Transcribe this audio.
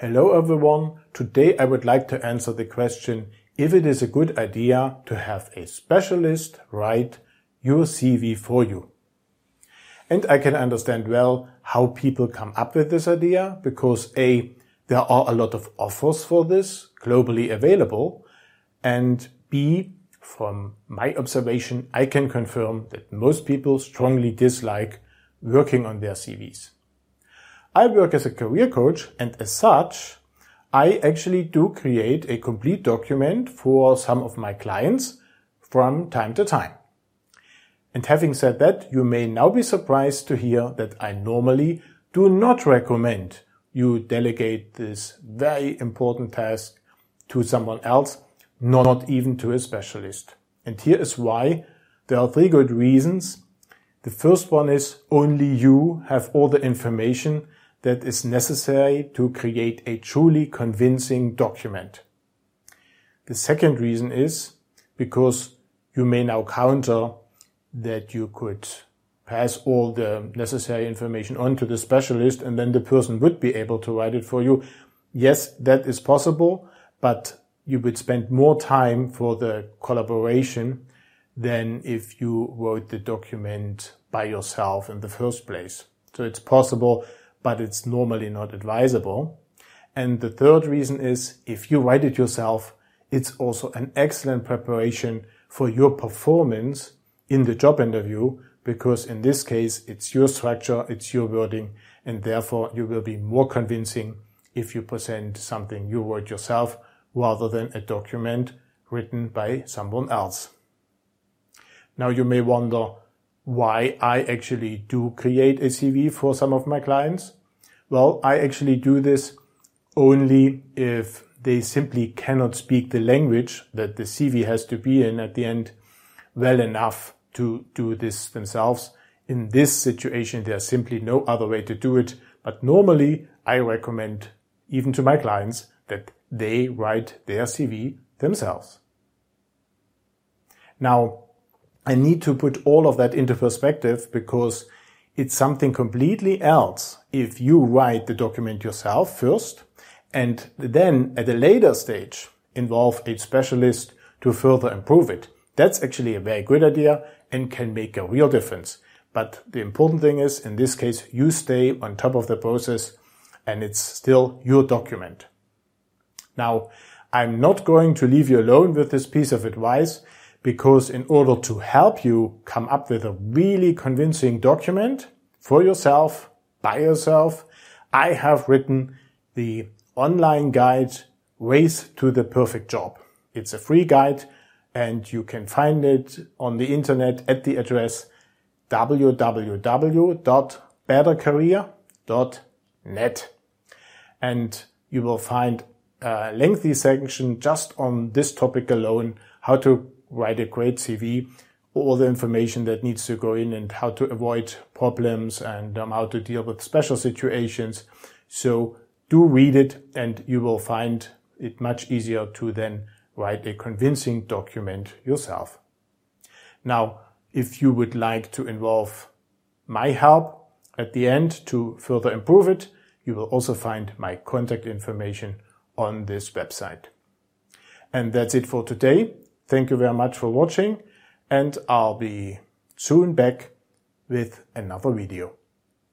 Hello everyone. Today I would like to answer the question if it is a good idea to have a specialist write your CV for you. And I can understand well how people come up with this idea because A, there are a lot of offers for this globally available and B, from my observation, I can confirm that most people strongly dislike working on their CVs. I work as a career coach and as such, I actually do create a complete document for some of my clients from time to time. And having said that, you may now be surprised to hear that I normally do not recommend you delegate this very important task to someone else, not even to a specialist. And here is why. There are three good reasons. The first one is only you have all the information that is necessary to create a truly convincing document. The second reason is because you may now counter that you could pass all the necessary information on to the specialist and then the person would be able to write it for you. Yes, that is possible, but you would spend more time for the collaboration than if you wrote the document by yourself in the first place. So it's possible but it's normally not advisable. And the third reason is if you write it yourself, it's also an excellent preparation for your performance in the job interview because in this case, it's your structure, it's your wording, and therefore you will be more convincing if you present something you wrote yourself rather than a document written by someone else. Now you may wonder, why I actually do create a CV for some of my clients? Well, I actually do this only if they simply cannot speak the language that the CV has to be in at the end well enough to do this themselves. In this situation, there's simply no other way to do it. But normally I recommend even to my clients that they write their CV themselves. Now, I need to put all of that into perspective because it's something completely else if you write the document yourself first and then at a later stage involve a specialist to further improve it. That's actually a very good idea and can make a real difference. But the important thing is, in this case, you stay on top of the process and it's still your document. Now, I'm not going to leave you alone with this piece of advice because in order to help you come up with a really convincing document for yourself, by yourself, I have written the online guide Ways to the Perfect Job. It's a free guide and you can find it on the internet at the address www.bettercareer.net. And you will find a lengthy section just on this topic alone, how to write a great CV, all the information that needs to go in and how to avoid problems and um, how to deal with special situations. So do read it and you will find it much easier to then write a convincing document yourself. Now, if you would like to involve my help at the end to further improve it, you will also find my contact information on this website. And that's it for today. Thank you very much for watching and I'll be soon back with another video.